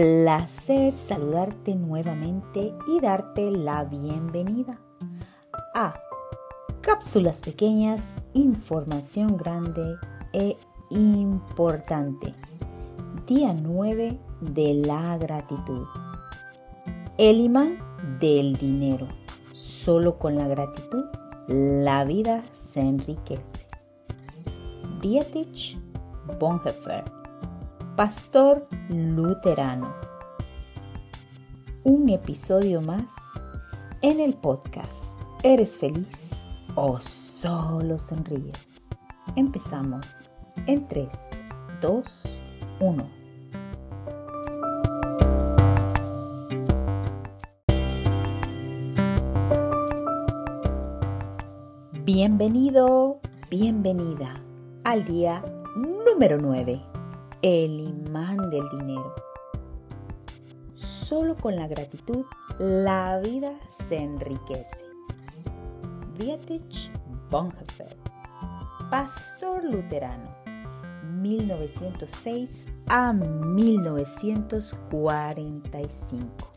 placer saludarte nuevamente y darte la bienvenida a Cápsulas pequeñas, información grande e importante. Día 9 de la gratitud. El imán del dinero. Solo con la gratitud la vida se enriquece. Dietrich Bonhoeffer pastor luterano. Un episodio más en el podcast. ¿Eres feliz o solo sonríes? Empezamos en 3, 2, 1. Bienvenido, bienvenida al día número 9 el imán del dinero. Solo con la gratitud la vida se enriquece. Dietrich Bonhoeffer, pastor luterano, 1906 a 1945.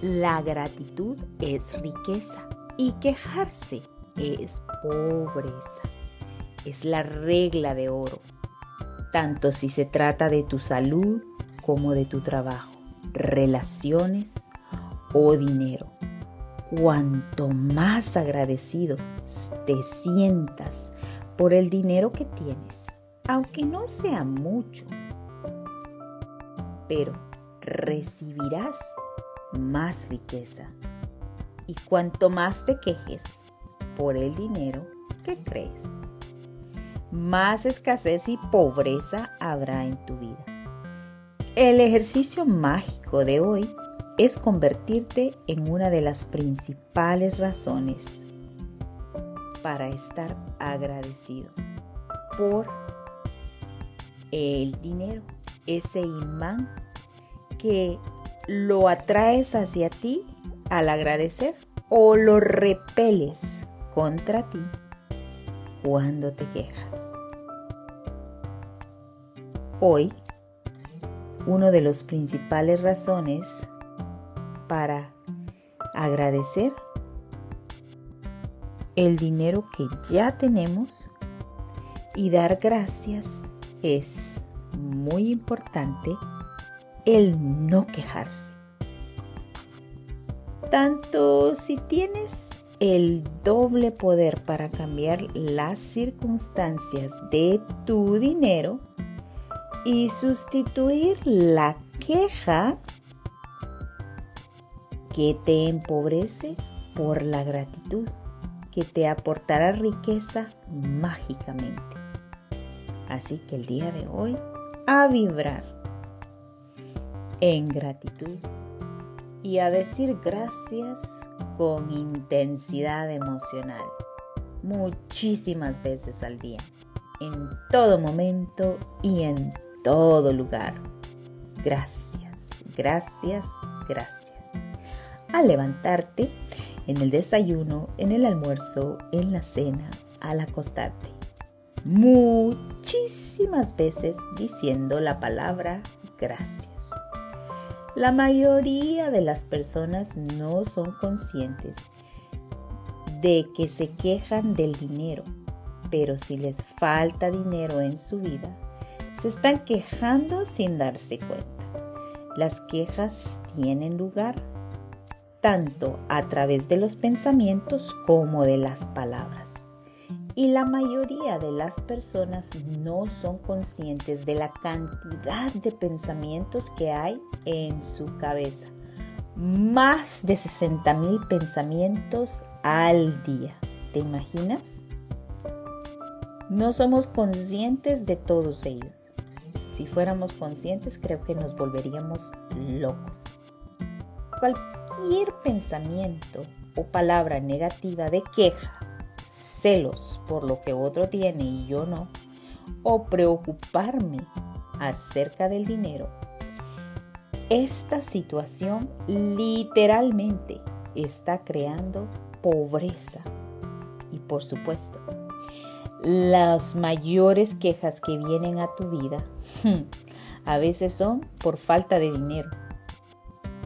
La gratitud es riqueza y quejarse es pobreza. Es la regla de oro tanto si se trata de tu salud como de tu trabajo, relaciones o dinero. Cuanto más agradecido te sientas por el dinero que tienes, aunque no sea mucho, pero recibirás más riqueza. Y cuanto más te quejes por el dinero, ¿qué crees? Más escasez y pobreza habrá en tu vida. El ejercicio mágico de hoy es convertirte en una de las principales razones para estar agradecido por el dinero, ese imán que lo atraes hacia ti al agradecer o lo repeles contra ti cuando te quejas. Hoy, uno de los principales razones para agradecer el dinero que ya tenemos y dar gracias es muy importante el no quejarse. Tanto si tienes el doble poder para cambiar las circunstancias de tu dinero, y sustituir la queja que te empobrece por la gratitud que te aportará riqueza mágicamente. Así que el día de hoy, a vibrar en gratitud y a decir gracias con intensidad emocional muchísimas veces al día, en todo momento y en todo lugar. Gracias, gracias, gracias. Al levantarte, en el desayuno, en el almuerzo, en la cena, al acostarte. Muchísimas veces diciendo la palabra gracias. La mayoría de las personas no son conscientes de que se quejan del dinero, pero si les falta dinero en su vida, se están quejando sin darse cuenta. Las quejas tienen lugar tanto a través de los pensamientos como de las palabras. Y la mayoría de las personas no son conscientes de la cantidad de pensamientos que hay en su cabeza. Más de 60 mil pensamientos al día. ¿Te imaginas? No somos conscientes de todos ellos. Si fuéramos conscientes, creo que nos volveríamos locos. Cualquier pensamiento o palabra negativa de queja, celos por lo que otro tiene y yo no, o preocuparme acerca del dinero, esta situación literalmente está creando pobreza y por supuesto las mayores quejas que vienen a tu vida, A veces son por falta de dinero,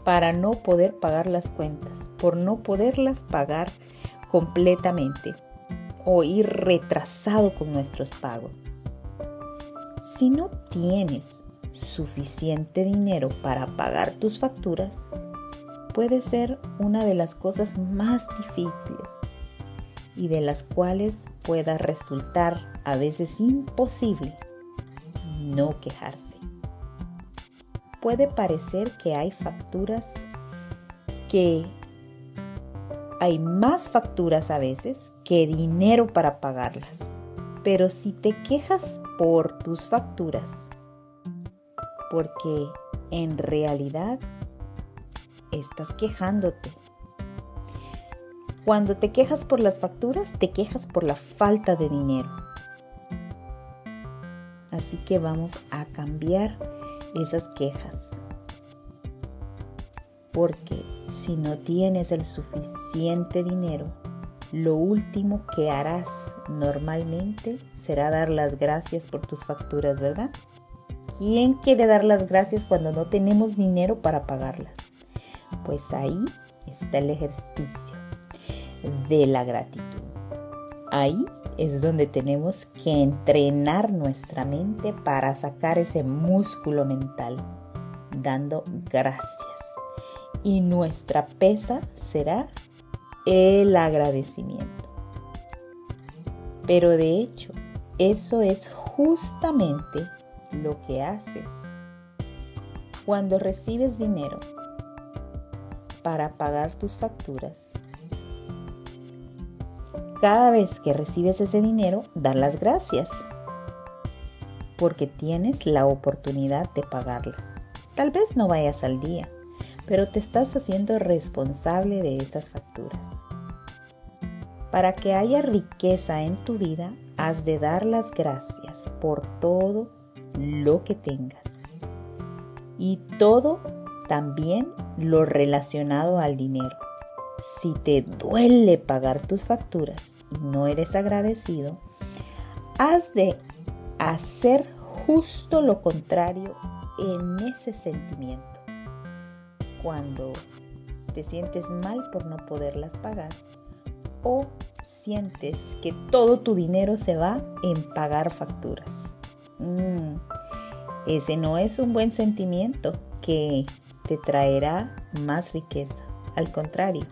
para no poder pagar las cuentas, por no poderlas pagar completamente o ir retrasado con nuestros pagos. Si no tienes suficiente dinero para pagar tus facturas, puede ser una de las cosas más difíciles y de las cuales pueda resultar a veces imposible no quejarse. Puede parecer que hay facturas que hay más facturas a veces que dinero para pagarlas. Pero si te quejas por tus facturas, porque en realidad estás quejándote. Cuando te quejas por las facturas, te quejas por la falta de dinero. Así que vamos a cambiar esas quejas. Porque si no tienes el suficiente dinero, lo último que harás normalmente será dar las gracias por tus facturas, ¿verdad? ¿Quién quiere dar las gracias cuando no tenemos dinero para pagarlas? Pues ahí está el ejercicio de la gratitud. Ahí es donde tenemos que entrenar nuestra mente para sacar ese músculo mental, dando gracias. Y nuestra pesa será el agradecimiento. Pero de hecho, eso es justamente lo que haces cuando recibes dinero para pagar tus facturas cada vez que recibes ese dinero, dar las gracias porque tienes la oportunidad de pagarlas. Tal vez no vayas al día, pero te estás haciendo responsable de esas facturas. Para que haya riqueza en tu vida, has de dar las gracias por todo lo que tengas. Y todo también lo relacionado al dinero. Si te duele pagar tus facturas, no eres agradecido, has de hacer justo lo contrario en ese sentimiento. Cuando te sientes mal por no poderlas pagar o sientes que todo tu dinero se va en pagar facturas. Mm, ese no es un buen sentimiento que te traerá más riqueza. Al contrario,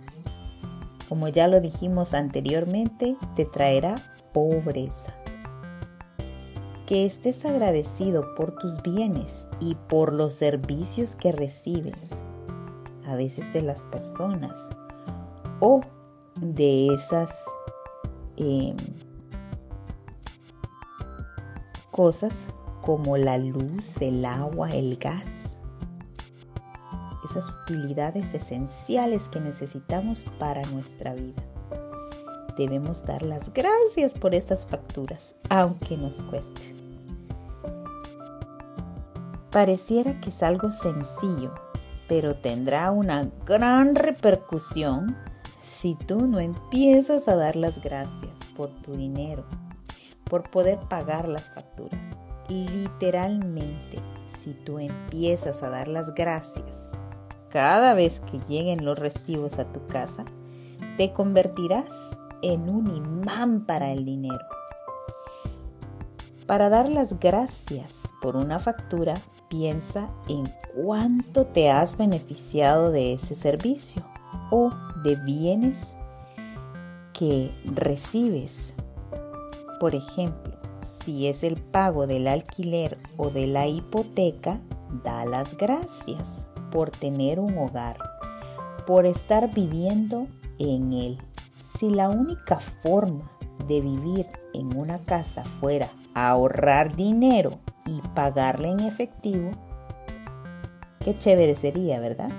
como ya lo dijimos anteriormente, te traerá pobreza. Que estés agradecido por tus bienes y por los servicios que recibes, a veces de las personas o de esas em, cosas como la luz, el agua, el gas esas utilidades esenciales que necesitamos para nuestra vida. Debemos dar las gracias por estas facturas, aunque nos cueste. Pareciera que es algo sencillo, pero tendrá una gran repercusión si tú no empiezas a dar las gracias por tu dinero, por poder pagar las facturas. Literalmente, si tú empiezas a dar las gracias cada vez que lleguen los recibos a tu casa, te convertirás en un imán para el dinero. Para dar las gracias por una factura, piensa en cuánto te has beneficiado de ese servicio o de bienes que recibes. Por ejemplo, si es el pago del alquiler o de la hipoteca, da las gracias por tener un hogar, por estar viviendo en él. Si la única forma de vivir en una casa fuera ahorrar dinero y pagarle en efectivo, qué chévere sería, ¿verdad?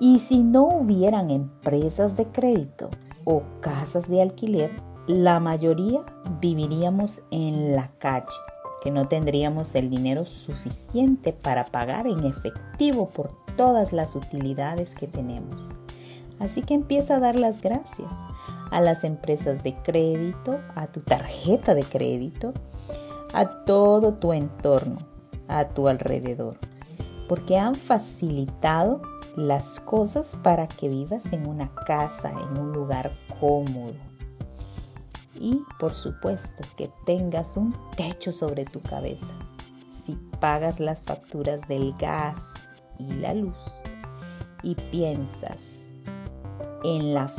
Y si no hubieran empresas de crédito o casas de alquiler, la mayoría viviríamos en la calle que no tendríamos el dinero suficiente para pagar en efectivo por todas las utilidades que tenemos. Así que empieza a dar las gracias a las empresas de crédito, a tu tarjeta de crédito, a todo tu entorno, a tu alrededor, porque han facilitado las cosas para que vivas en una casa, en un lugar cómodo. Y por supuesto que tengas un techo sobre tu cabeza. Si pagas las facturas del gas y la luz y piensas en la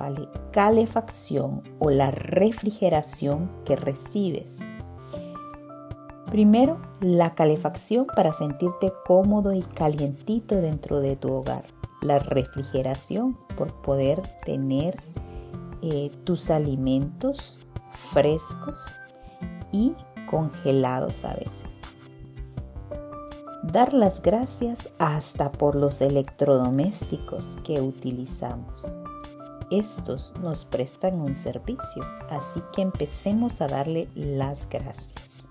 calefacción o la refrigeración que recibes. Primero, la calefacción para sentirte cómodo y calientito dentro de tu hogar la refrigeración por poder tener eh, tus alimentos frescos y congelados a veces. Dar las gracias hasta por los electrodomésticos que utilizamos. Estos nos prestan un servicio, así que empecemos a darle las gracias.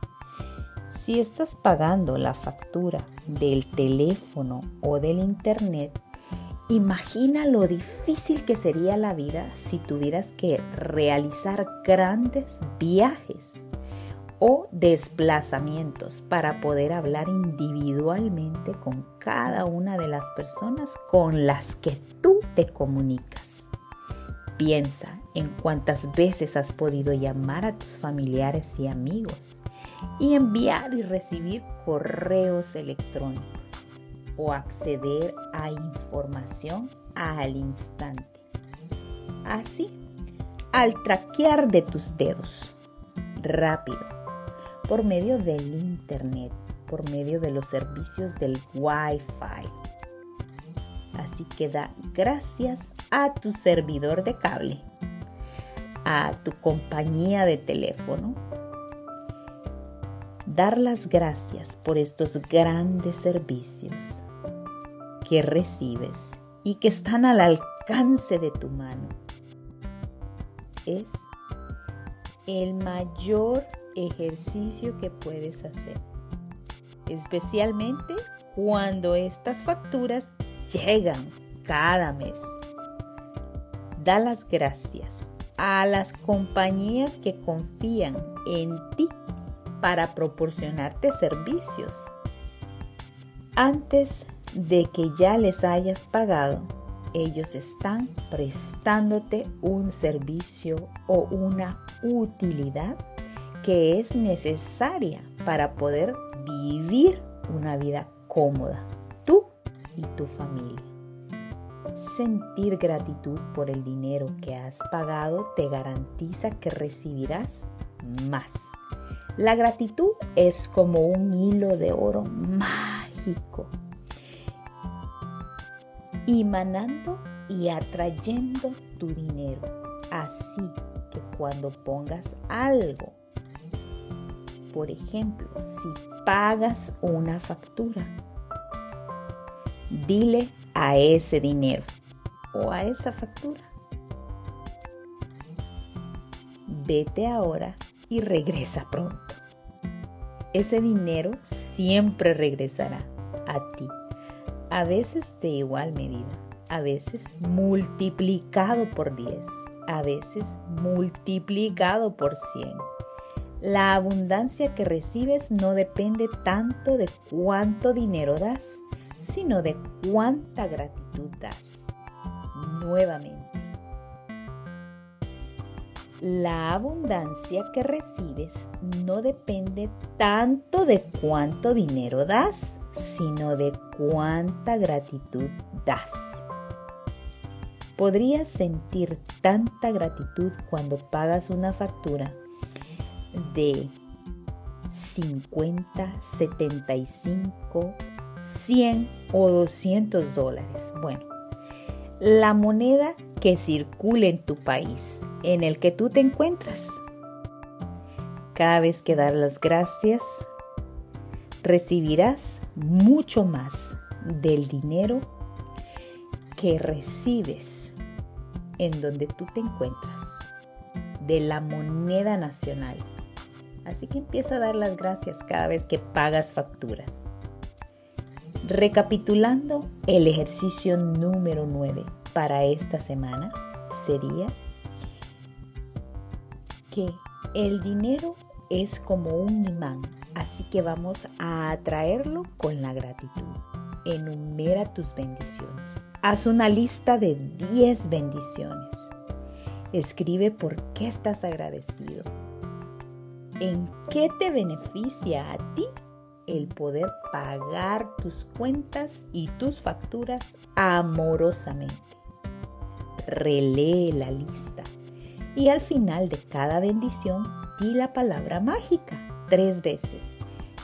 Si estás pagando la factura del teléfono o del internet, Imagina lo difícil que sería la vida si tuvieras que realizar grandes viajes o desplazamientos para poder hablar individualmente con cada una de las personas con las que tú te comunicas. Piensa en cuántas veces has podido llamar a tus familiares y amigos y enviar y recibir correos electrónicos o acceder a información al instante. Así, al traquear de tus dedos, rápido, por medio del Internet, por medio de los servicios del Wi-Fi. Así que da gracias a tu servidor de cable, a tu compañía de teléfono, dar las gracias por estos grandes servicios que recibes y que están al alcance de tu mano. Es el mayor ejercicio que puedes hacer, especialmente cuando estas facturas llegan cada mes. Da las gracias a las compañías que confían en ti para proporcionarte servicios. Antes de que ya les hayas pagado, ellos están prestándote un servicio o una utilidad que es necesaria para poder vivir una vida cómoda, tú y tu familia. Sentir gratitud por el dinero que has pagado te garantiza que recibirás más. La gratitud es como un hilo de oro mágico emanando y atrayendo tu dinero. Así que cuando pongas algo, por ejemplo, si pagas una factura, dile a ese dinero o a esa factura, vete ahora y regresa pronto. Ese dinero siempre regresará a ti a veces de igual medida, a veces multiplicado por 10, a veces multiplicado por 100. La abundancia que recibes no depende tanto de cuánto dinero das, sino de cuánta gratitud das. Nuevamente la abundancia que recibes no depende tanto de cuánto dinero das, sino de cuánta gratitud das. Podrías sentir tanta gratitud cuando pagas una factura de 50, 75, 100 o 200 dólares. Bueno, la moneda que circule en tu país en el que tú te encuentras. Cada vez que dar las gracias, recibirás mucho más del dinero que recibes en donde tú te encuentras, de la moneda nacional. Así que empieza a dar las gracias cada vez que pagas facturas. Recapitulando el ejercicio número 9 para esta semana sería que el dinero es como un imán Así que vamos a atraerlo con la gratitud. Enumera tus bendiciones. Haz una lista de 10 bendiciones. Escribe por qué estás agradecido. ¿En qué te beneficia a ti el poder pagar tus cuentas y tus facturas amorosamente? Relee la lista y al final de cada bendición di la palabra mágica tres veces.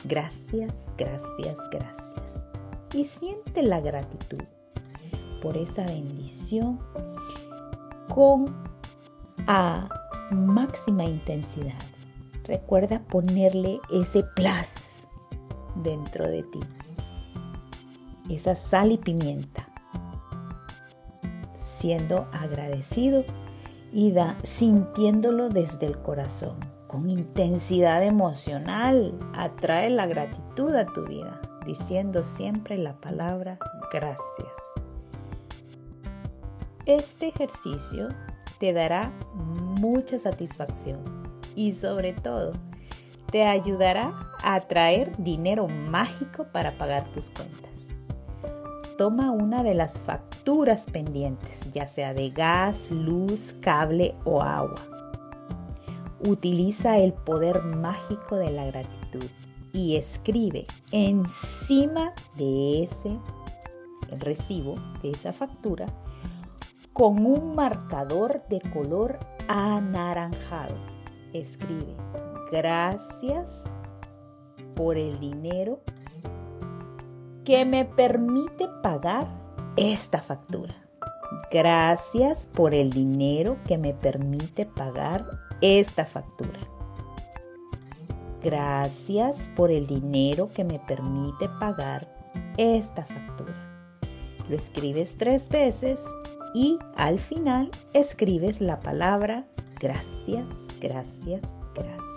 Gracias, gracias, gracias. Y siente la gratitud por esa bendición con a máxima intensidad. Recuerda ponerle ese plus dentro de ti. Esa sal y pimienta. Siendo agradecido y da, sintiéndolo desde el corazón con intensidad emocional. Atrae la gratitud a tu vida, diciendo siempre la palabra gracias. Este ejercicio te dará mucha satisfacción y sobre todo te ayudará a atraer dinero mágico para pagar tus cuentas. Toma una de las facturas pendientes, ya sea de gas, luz, cable o agua Utiliza el poder mágico de la gratitud y escribe encima de ese recibo, de esa factura, con un marcador de color anaranjado. Escribe, gracias por el dinero que me permite pagar esta factura. Gracias por el dinero que me permite pagar esta factura. Gracias por el dinero que me permite pagar esta factura. Lo escribes tres veces y al final escribes la palabra gracias, gracias, gracias.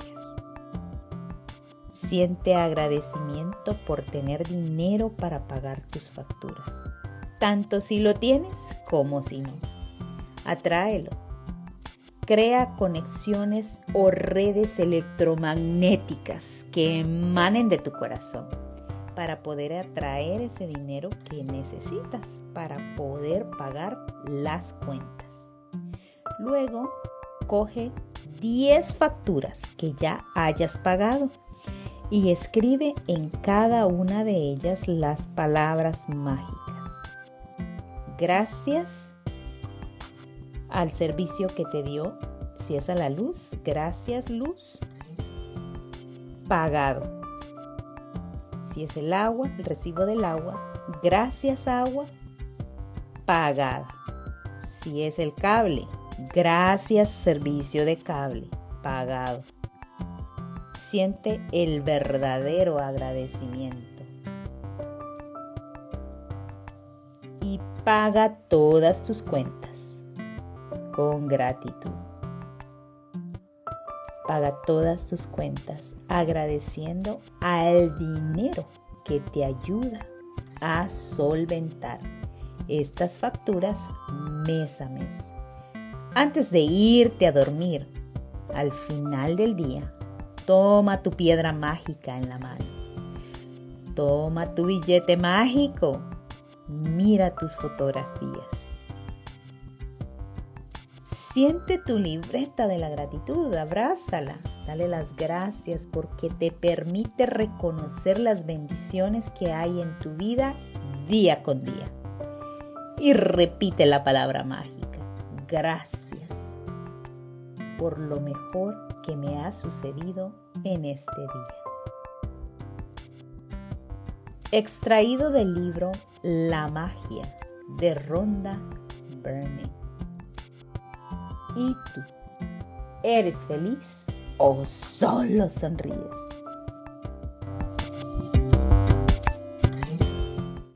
Siente agradecimiento por tener dinero para pagar tus facturas, tanto si lo tienes como si no. Atráelo crea conexiones o redes electromagnéticas que emanen de tu corazón para poder atraer ese dinero que necesitas para poder pagar las cuentas. Luego, coge 10 facturas que ya hayas pagado y escribe en cada una de ellas las palabras mágicas. Gracias al servicio que te dio. Si es a la luz, gracias luz, pagado. Si es el agua, el recibo del agua, gracias agua, pagada. Si es el cable, gracias servicio de cable, pagado. Siente el verdadero agradecimiento. Y paga todas tus cuentas con gratitud. Paga todas tus cuentas agradeciendo al dinero que te ayuda a solventar estas facturas mes a mes. Antes de irte a dormir, al final del día, toma tu piedra mágica en la mano. Toma tu billete mágico. Mira tus fotografías Siente tu libreta de la gratitud, abrázala, dale las gracias porque te permite reconocer las bendiciones que hay en tu vida día con día. Y repite la palabra mágica, gracias por lo mejor que me ha sucedido en este día. Extraído del libro La magia de Ronda Burney. ¿Y tú? ¿Eres feliz o solo sonríes?